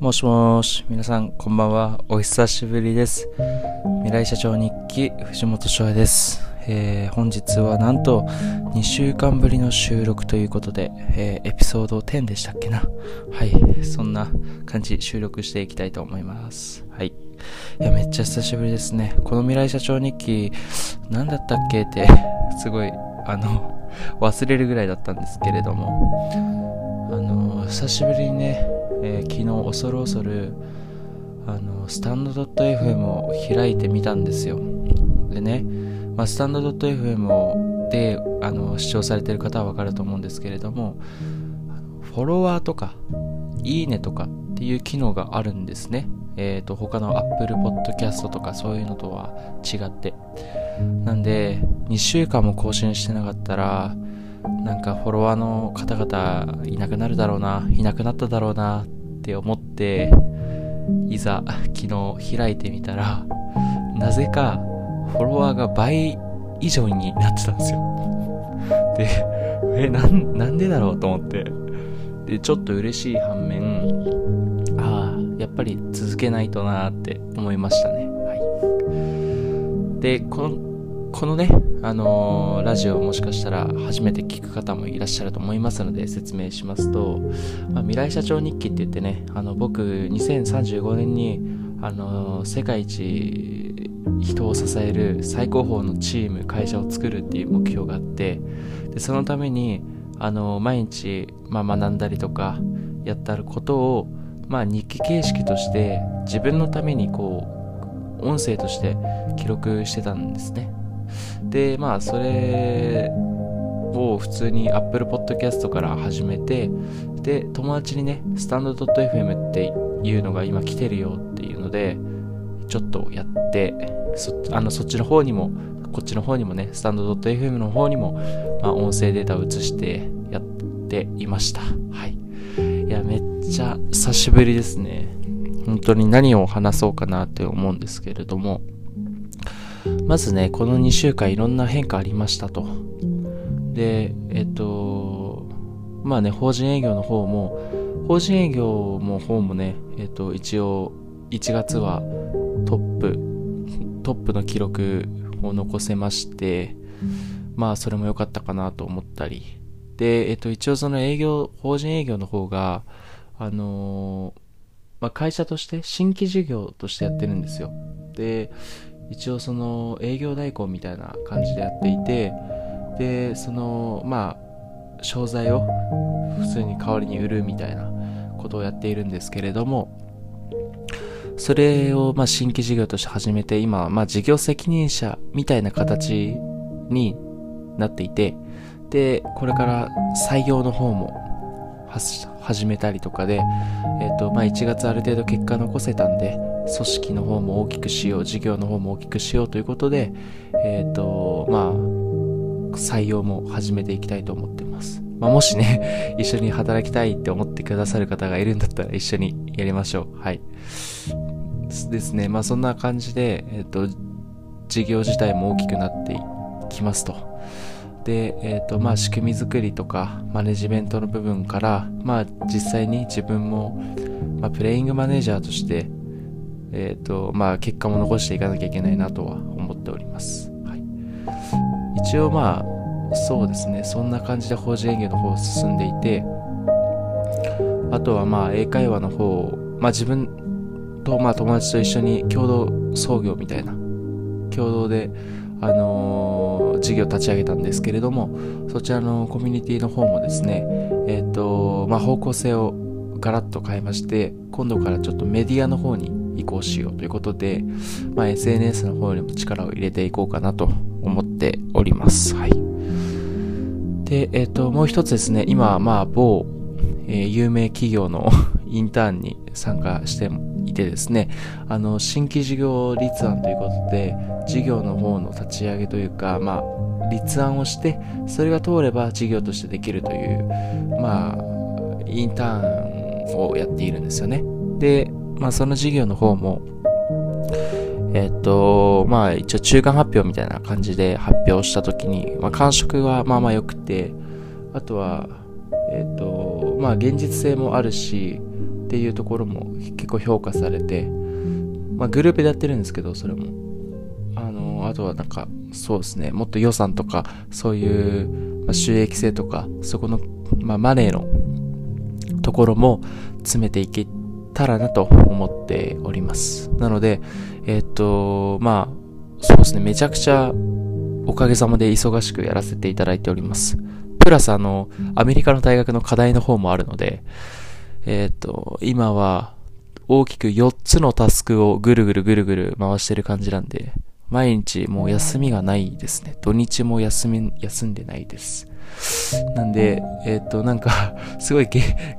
もしもし、皆さんこんばんは。お久しぶりです。未来社長日記、藤本翔也です。えー本日はなんと2週間ぶりの収録ということで、えーエピソード10でしたっけな。はい、そんな感じ収録していきたいと思います。はい。いや、めっちゃ久しぶりですね。この未来社長日記、何だったっけって、すごい、あの、忘れるぐらいだったんですけれども、あの、久しぶりにね、えー昨日恐る恐るあのスタンド .fm を開いてみたんですよ。でね、まあ、スタンド .fm であの視聴されてる方はわかると思うんですけれどもフォロワーとかいいねとかっていう機能があるんですね。えっ、と他の Apple Podcast とかそういうのとは違って。なんで2週間も更新してなかったらなんかフォロワーの方々いなくなるだろうな、いなくなっただろうなて思って、いざ昨日開いてみたら、なぜかフォロワーが倍以上になってたんですよ。で、え、なん、なんでだろうと思って。で、ちょっと嬉しい反面、ああ、やっぱり続けないとなーって思いましたね。はい。で、この、このね、あのーラジオをもしかしたら初めて聞く方もいらっしゃると思いますので説明しますと、まあ、未来社長日記って言ってね、あの僕2035年に、あのー世界一人を支える最高峰のチーム、会社を作るっていう目標があって、でそのために、あのー毎日、まあ、学んだりとかやったることを、まあ、日記形式として自分のためにこう音声として記録してたんですね。で、まあ、それを普通に Apple Podcast から始めて、で、友達にね、スタンド .fm っていうのが今来てるよっていうので、ちょっとやって、そあのそっちの方にも、こっちの方にもね、スタンド .fm の方にも、まあ、音声データを移してやっていました。はい。いや、めっちゃ久しぶりですね。本当に何を話そうかなって思うんですけれども、まずね、この2週間いろんな変化ありましたと。で、えっと、まあね、法人営業の方も、法人営業も方もね、えっと、一応、1月はトップ、トップの記録を残せまして、まあ、それも良かったかなと思ったり。で、えっと、一応その営業、法人営業の方が、あのーまあ、会社として、新規事業としてやってるんですよ。で、一応その営業代行みたいな感じでやっていてでそのまあ商材を普通に代わりに売るみたいなことをやっているんですけれどもそれをまあ新規事業として始めて今まあ事業責任者みたいな形になっていてでこれから採用の方も始めたりとかで、えっとまあ、1月ある程度結果残せたんで組織の方も大きくしよう事業の方も大きくしようということでえっ、とまあ採用も始めていきたいと思ってます、まあ、もしね 一緒に働きたいって思ってくださる方がいるんだったら一緒にやりましょう。はい。ですね。まあそんな感じでえっ、と事業自体も大きくなっていきますと。で、えっ、と、まあ、仕組み作りとか、マネジメントの部分から、まあ、実際に自分も、まあ、プレイングマネージャーとして、えっ、と、まあ、結果も残していかなきゃいけないなとは思っております。はい。一応、まあ、そうですね、そんな感じで法人営業の方進んでいて、あとは、まあ、英会話の方、まあ、自分と、まあ、友達と一緒に共同創業みたいな、共同で、あのー事業を立ち上げたんですけれども、そちらのコミュニティの方もですね、えっ、と、まあ、方向性をガラッと変えまして、今度からちょっとメディアの方に移行しようということで、まあ、SNS の方にも力を入れていこうかなと思っております。はい。で、えっ、と、もう一つですね、今、まあ、某、えー有名企業の インターンに参加していてですね、あの、新規事業立案ということで、事業の方の立ち上げというか、まあ、立案をして、それが通れば事業としてできるという、まあ、インターンをやっているんですよね。で、まあ、その事業の方も、えっと、まあ、一応中間発表みたいな感じで発表したときに、まあ、感触はまあまあ良くて、あとは、えっと、まあ、現実性もあるし、っていうところも結構評価されて、まあ、グループでやってるんですけど、それも。あの、あとはなんか、そうですね、もっと予算とか、そういう、まあ、収益性とか、そこの、まあ、マネーのところも詰めていけたらなと思っております。なので、えっ、と、まあ、そうですね、めちゃくちゃおかげさまで忙しくやらせていただいております。プラスあの、アメリカの大学の課題の方もあるので、えっ、と、今は大きく4つのタスクをぐるぐるぐるぐる回してる感じなんで、毎日もう休みがないですね。土日も休み、休んでないです。なんで、えっ、ー、と、なんか、すごい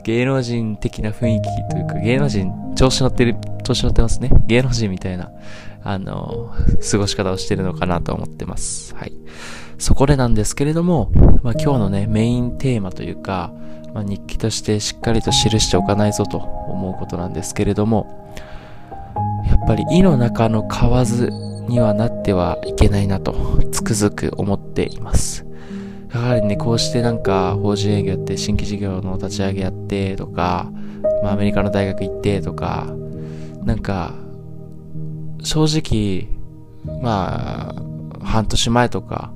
芸能人的な雰囲気というか、芸能人、調子乗ってる、調子乗ってますね。芸能人みたいな、あの、過ごし方をしてるのかなと思ってます。はい。そこでなんですけれども、まあ、今日のね、メインテーマというか、まあ、日記としてしっかりと記しておかないぞと思うことなんですけれども、やっぱり胃の中の蛙にはなってはいけないなと、つくづく思っています。やはりね、こうしてなんか、法人営業やって、新規事業の立ち上げやってとか、まあアメリカの大学行ってとか、なんか、正直、まあ、半年前とか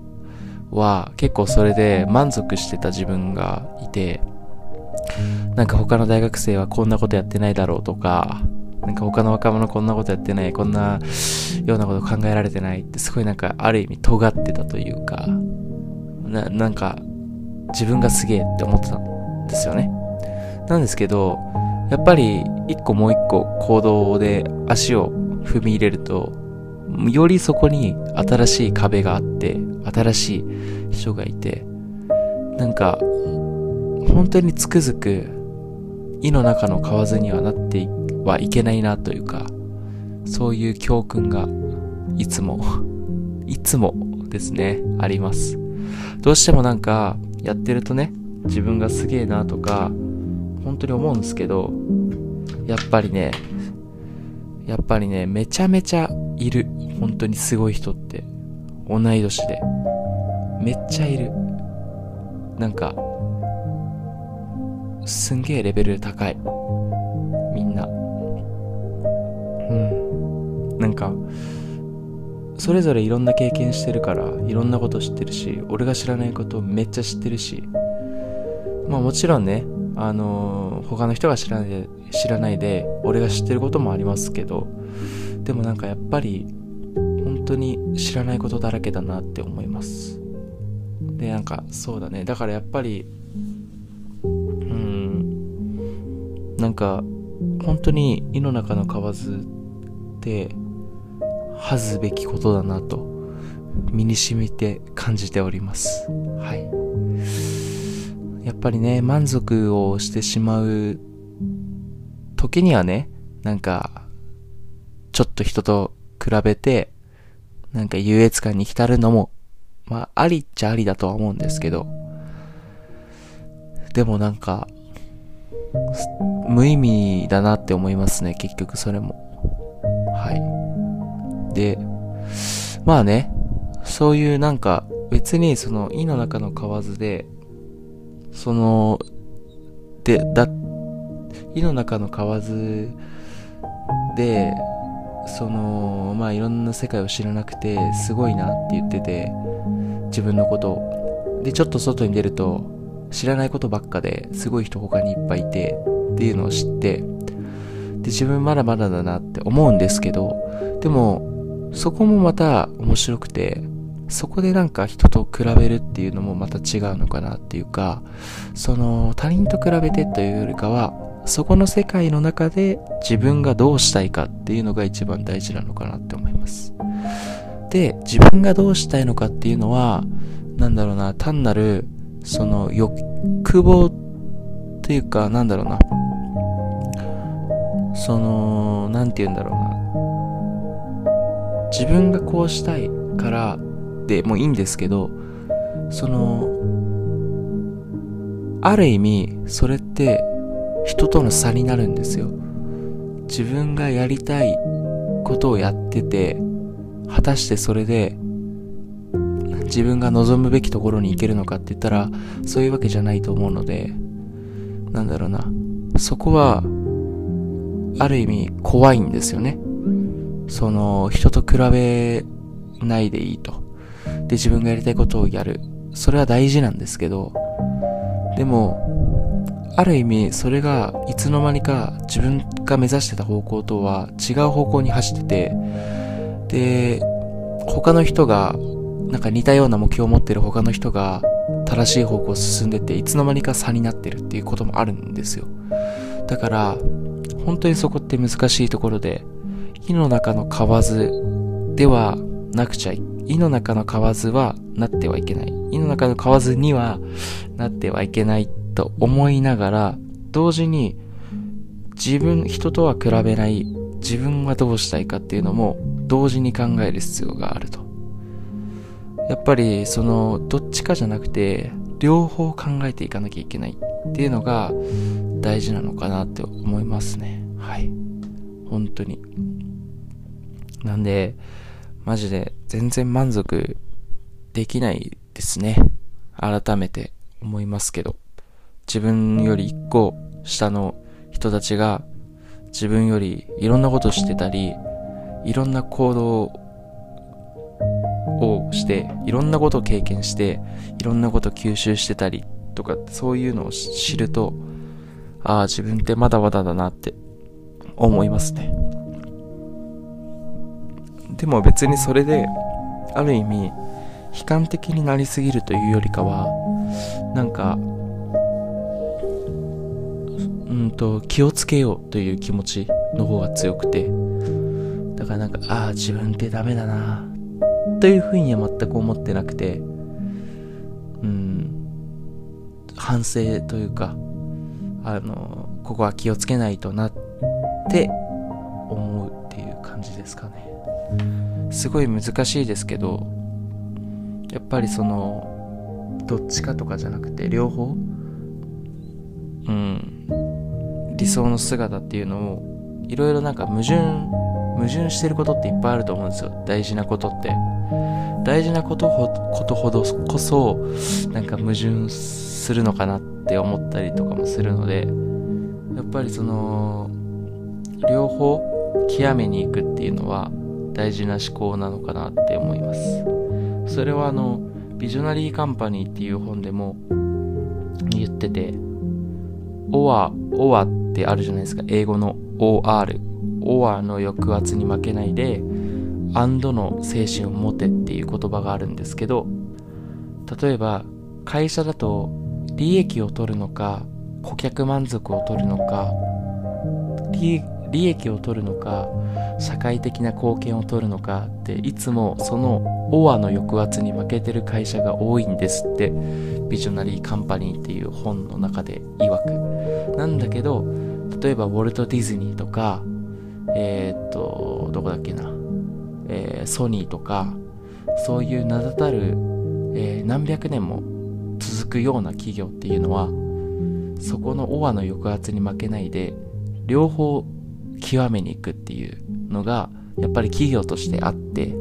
は結構それで満足してた自分がいて、なんか他の大学生はこんなことやってないだろうとか、なんか他の若者こんなことやってない、こんなようなこと考えられてないってすごいなんかある意味尖ってたというか、な、なんか自分がすげえって思ってたんですよね。なんですけど、やっぱり一個もう一個行動で足を踏み入れると、よりそこに新しい壁があって、新しい人がいて、なんか、本当につくづく、胃の中の蛙にはなってはいけないなというか、そういう教訓が、いつも、いつもですね、あります。どうしてもなんか、やってるとね、自分がすげえなとか、本当に思うんですけど、やっぱりね、やっぱりね、めちゃめちゃいる。本当にすごい人って。同い年で。めっちゃいる。なんか、すんげえレベル高い。みんな。うん。なんか、それぞれいろんな経験してるから、いろんなこと知ってるし、俺が知らないことめっちゃ知ってるし、まあもちろんね、あのー、他の人が知らないで、知らないで、俺が知ってることもありますけど、でもなんかやっぱり、本当に知らないことだらけだなって思います。で、なんか、そうだね。だからやっぱり、うん、なんか、本当に胃の中の蛙って、恥ずべきことだなと、身に染みて感じております。はい。やっぱりね、満足をしてしまう時にはね、なんか、ちょっと人と比べて、なんか優越感に浸るのも、まあ、ありっちゃありだとは思うんですけど、でもなんか、無意味だなって思いますね、結局それも。で、まあね、そういうなんか別にその胃の中の蛙で、その、で、だ、胃の中の蛙で、その、まあいろんな世界を知らなくて、すごいなって言ってて、自分のことを。で、ちょっと外に出ると、知らないことばっかですごい人他にいっぱいいて、っていうのを知って、で、自分まだまだだなって思うんですけど、でも、そこもまた面白くて、そこでなんか人と比べるっていうのもまた違うのかなっていうか、その他人と比べてというよりかは、そこの世界の中で自分がどうしたいかっていうのが一番大事なのかなって思います。で、自分がどうしたいのかっていうのは、なんだろうな、単なる、その欲望っていうか、なんだろうな、その、なんて言うんだろうな、自分がこうしたいからでもいいんですけど、その、ある意味、それって人との差になるんですよ。自分がやりたいことをやってて、果たしてそれで自分が望むべきところに行けるのかって言ったら、そういうわけじゃないと思うので、なんだろうな。そこは、ある意味怖いんですよね。その、人と比べないでいいと。で、自分がやりたいことをやる。それは大事なんですけど、でも、ある意味、それがいつの間にか自分が目指してた方向とは違う方向に走ってて、で、他の人が、なんか似たような目標を持ってる他の人が正しい方向を進んでて、いつの間にか差になってるっていうこともあるんですよ。だから、本当にそこって難しいところで、火の中の蛙ではなくちゃい、井の中の蛙はなってはいけない。井の中の蛙にはなってはいけないと思いながら、同時に自分、人とは比べない自分はどうしたいかっていうのも同時に考える必要があると。やっぱりそのどっちかじゃなくて両方考えていかなきゃいけないっていうのが大事なのかなって思いますね。はい。本当に。なんで、マジで全然満足できないですね。改めて思いますけど。自分より一個下の人たちが自分よりいろんなことしてたり、いろんな行動をして、いろんなことを経験して、いろんなことを吸収してたりとか、そういうのを知ると、ああ、自分ってまだまだだなって思いますね。でも別にそれで、ある意味、悲観的になりすぎるというよりかは、なんか、うんと、気をつけようという気持ちの方が強くて、だからなんか、ああ、自分ってダメだな、というふうには全く思ってなくて、うん、反省というか、あの、ここは気をつけないとなって思うっていう感じですかね。すごい難しいですけど、やっぱりその、どっちかとかじゃなくて、両方、うん、理想の姿っていうのを、いろいろなんか矛盾、矛盾してることっていっぱいあると思うんですよ。大事なことって。大事なことほことほどこそ、なんか矛盾するのかなって思ったりとかもするので、やっぱりその、両方極めに行くっていうのは大事な思考なのかなって思います。それはあの、ビジョナリーカンパニーっていう本でも言ってて、オア、オアってあるじゃないですか。英語の OR。オアの抑圧に負けないで、アンドの精神を持てっていう言葉があるんですけど、例えば、会社だと利益を取るのか、顧客満足を取るのか、利利益を取るのか、社会的な貢献を取るのかっていつもそのオアの抑圧に負けてる会社が多いんですってビジョナリーカンパニーっていう本の中で曰く。なんだけど例えばウォルト・ディズニーとかえー、っとどこだっけな、えー、ソニーとかそういう名だたる、えー、何百年も続くような企業っていうのはそこのオアの抑圧に負けないで両方極めに行くっていうのがやっぱり企業としてあって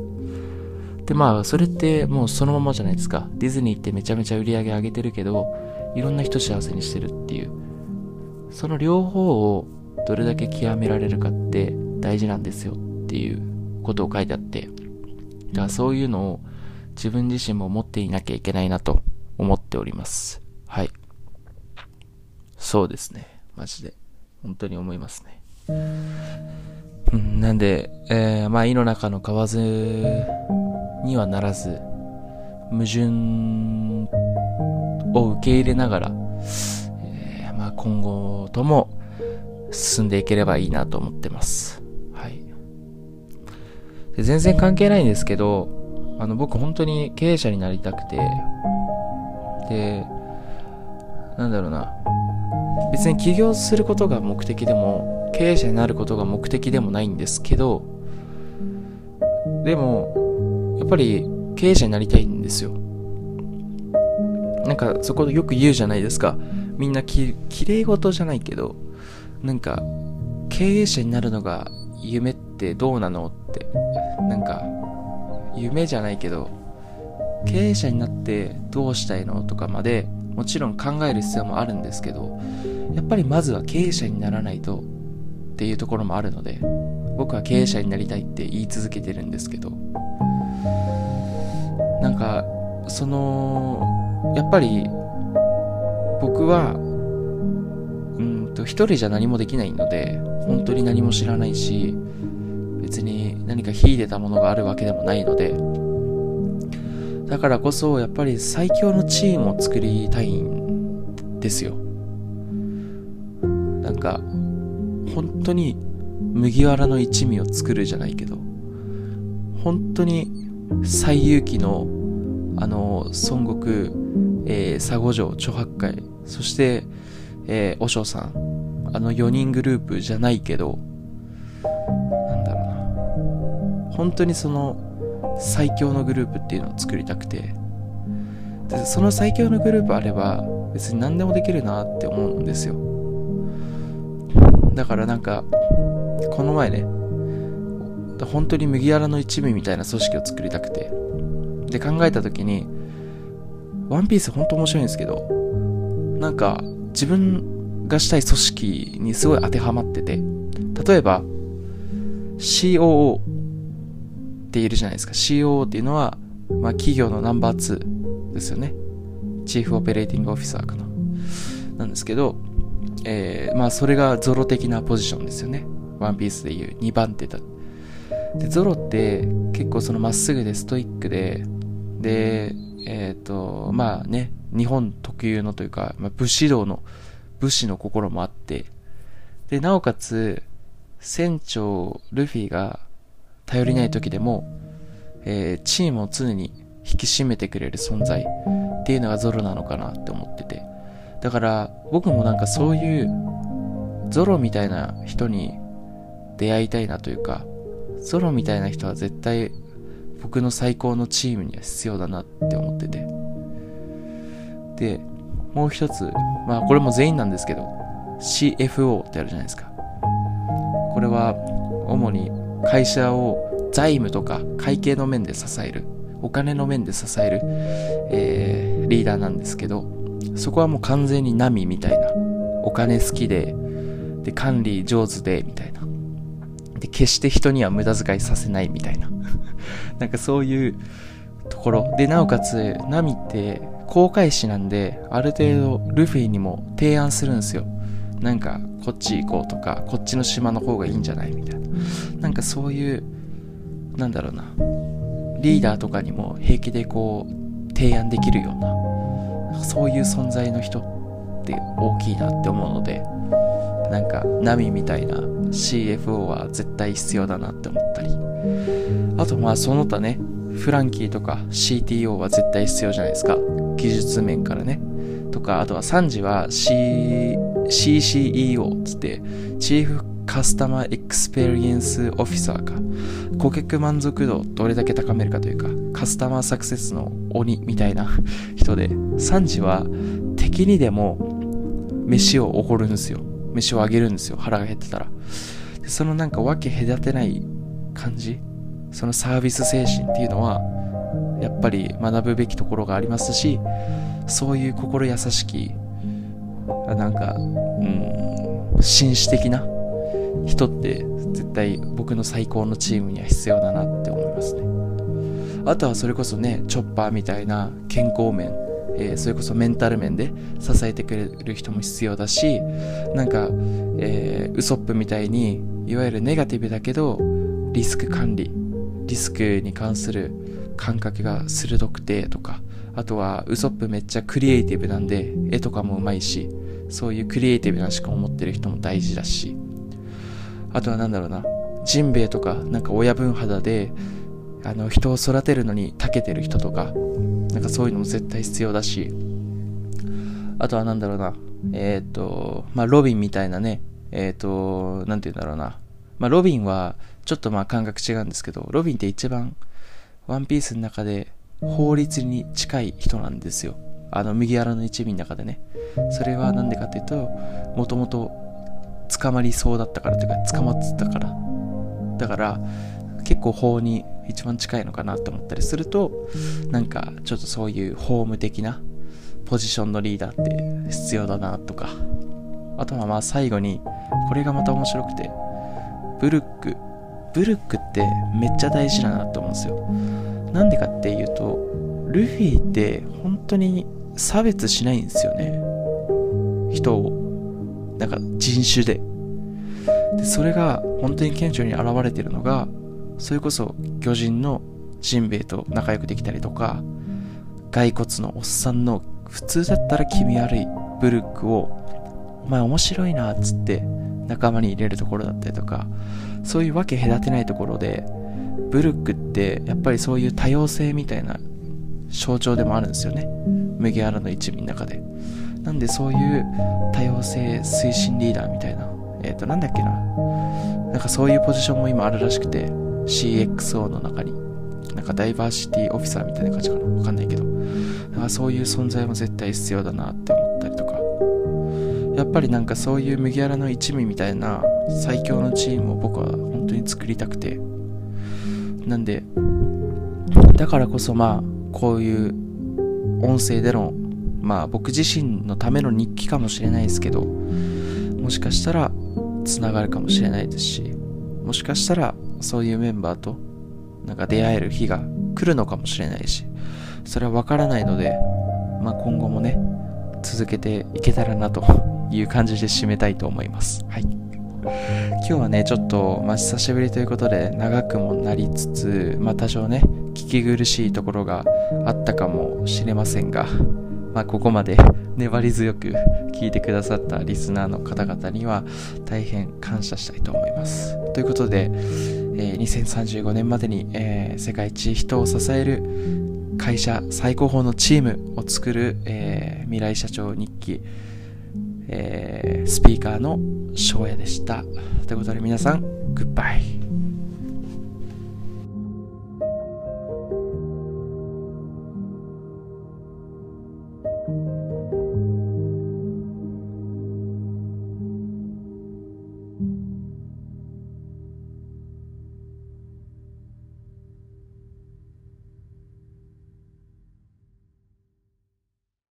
でまあそれってもうそのままじゃないですか。ディズニーってめちゃめちゃ売り上げ上げてるけどいろんな人幸せにしてるっていう。その両方をどれだけ極められるかって大事なんですよっていうことを書いてあって。だからそういうのを自分自身も持っていなきゃいけないなと思っております。はい。そうですね。マジで。本当に思いますね。なんで、えー、まあ、胃の中の蛙にはならず、矛盾を受け入れながら、えー、まあ、今後とも進んでいければいいなと思ってます。はい。で全然関係ないんですけど、あの、僕本当に経営者になりたくて、で、なんだろうな、別に起業することが目的でも、経営者になることが目的でもないんですけど、でも、やっぱり経営者になりたいんですよ。なんかそこでよく言うじゃないですか。みんなき、綺麗事じゃないけど、なんか、経営者になるのが夢ってどうなのって、なんか、夢じゃないけど、経営者になってどうしたいのとかまで、もちろん考える必要もあるんですけど、やっぱりまずは経営者にならないとっていうところもあるので僕は経営者になりたいって言い続けてるんですけどなんかそのやっぱり僕はうんと一人じゃ何もできないので本当に何も知らないし別に何か秀でたものがあるわけでもないのでだからこそやっぱり最強のチームを作りたいんですよ。なんか本当に麦わらの一味を作るじゃないけど本当に最勇気のあの孫悟空、え、佐護城著白海そして、えー、和尚さんあの4人グループじゃないけどなんだろうな。本当にその最強のグループっていうのを作りたくて。でその最強のグループあれば別に何でもできるなって思うんですよ。だからなんかこの前ね本当に麦わらの一味みたいな組織を作りたくて。で考えた時にワンピース本当面白いんですけどなんか自分がしたい組織にすごい当てはまってて例えば COO っているじゃないですか。COO っていうのは、まあ、企業のナンバー2ですよね。チーフオペレーティングオフィサーかな。なんですけどえー、まあそれがゾロ的なポジションですよね。ワンピースでいう。2番手だ。でゾロって結構そのまっすぐでストイックでで、えっ、ー、と、まあね、日本特有のというか、まあ、武士道の、武士の心もあって、で、なおかつ、船長ルフィが頼りない時でも、えー、チームを常に引き締めてくれる存在っていうのがゾロなのかなって思ってて。だから僕もなんかそういうゾロみたいな人に出会いたいなというか、ゾロみたいな人は絶対僕の最高のチームには必要だなって思ってて。で、もう一つ、まあこれも全員なんですけど、CFO ってあるじゃないですか。これは主に会社を財務とか会計の面で支える、お金の面で支える、えー、リーダーなんですけど、そこはもう完全にナミみたいな、お金好きで、で、管理上手で、みたいな。で、決して人には無駄遣いさせないみたいな。なんかそういうところ。で、なおかつ、ナミって航海士なんで、ある程度ルフィにも提案するんですよ。なんか、こっち行こうとか、こっちの島の方がいいんじゃないみたいな。なんかそういう、なんだろうな。リーダーとかにも平気でこう、提案できるような、そういう存在の人って大きいなって思うので、なんか、ナミみたいな CFO は絶対必要だなって思ったり。あとまあその他ね、フランキーとか CTO は絶対必要じゃないですか。技術面からね。とか、あとはサンジは C、CCEO つって、チーフカスタマーエクスペリエンスオフィサーか。顧客満足度をどれだけ高めるかというか、カスタマーサクセスの鬼みたいな人で、サンジは敵にでも飯をおごるんですよ。飯をあげるんですよ。腹が減ってたら。でそのなんか分け隔てない感じそのサービス精神っていうのは、やっぱり学ぶべきところがありますし、そういう心優しき、なんか、うん、紳士的な人って絶対僕の最高のチームには必要だなって。あとはそれこそね、チョッパーみたいな健康面、えー、それこそメンタル面で支えてくれる人も必要だし、なんか、えー、ウソップみたいに、いわゆるネガティブだけど、リスク管理、リスクに関する感覚が鋭くてとか、あとはウソップめっちゃクリエイティブなんで、絵とかもうまいし、そういうクリエイティブな思考を持ってる人も大事だし、あとはなんだろうな、ジンベエとか、なんか親分肌で、あの、人を育てるのに長けてる人とか、なんかそういうのも絶対必要だし、あとはなんだろうな、えっ、ー、と、まあ、ロビンみたいなね、えっ、ー、と、なんて言うんだろうな、まあ、ロビンは、ちょっとまあ感覚違うんですけど、ロビンって一番、ワンピースの中で法律に近い人なんですよ。あの、麦わらの一味の中でね。それはなんでかっていうと、もともと捕まりそうだったからというか、捕まってたから。だから、結構法に一番近いのかなって思ったりすると、なんかちょっとそういう法務的なポジションのリーダーって必要だなとか。あとはまあ最後に、これがまた面白くて、ブルックブルックってめっちゃ大事だなと思うんですよ。なんでかっていうとルフィって本当に差別しないんですよね。人を。なんか人種で。でそれが本当に顕著に現れてるのがそれこそ巨人のジンベエと仲良くできたりとか骸骨のおっさんの普通だったら気味悪いブルックをお前面白いなっつって仲間に入れるところだったりとかそういうわけ隔てないところでブルックってやっぱりそういう多様性みたいな象徴でもあるんですよね。麦わらの一味の中で。なんでそういう多様性推進リーダーみたいなえっ、ー、となんだっけな。なんかそういうポジションも今あるらしくて CXO の中になんかダイバーシティオフィサーみたいな感じかな。わかんないけど。だからそういう存在も絶対必要だなって思ったりとか。やっぱりなんかそういう麦わらの一味みたいな最強のチームを僕は本当に作りたくて。なんでだからこそまあこういう音声でのまあ僕自身のための日記かもしれないですけど。もしかしたらつながるかもしれないですし。もしかしたらそういうメンバーとなんか出会える日が来るのかもしれないしそれはわからないので、まあ、今後もね続けていけたらなという感じで締めたいと思いますはい今日はねちょっと、まあ、久しぶりということで長くもなりつつ、まあ、多少ね聞き苦しいところがあったかもしれませんがまあ、ここまで 粘り強く聞いてくださったリスナーの方々には大変感謝したいと思います。ということで、え、2035年までに、え、世界一人を支える会社最高峰のチームを作る、え、未来社長日記、え、スピーカーの翔也でした。ということで皆さん、グッバイ。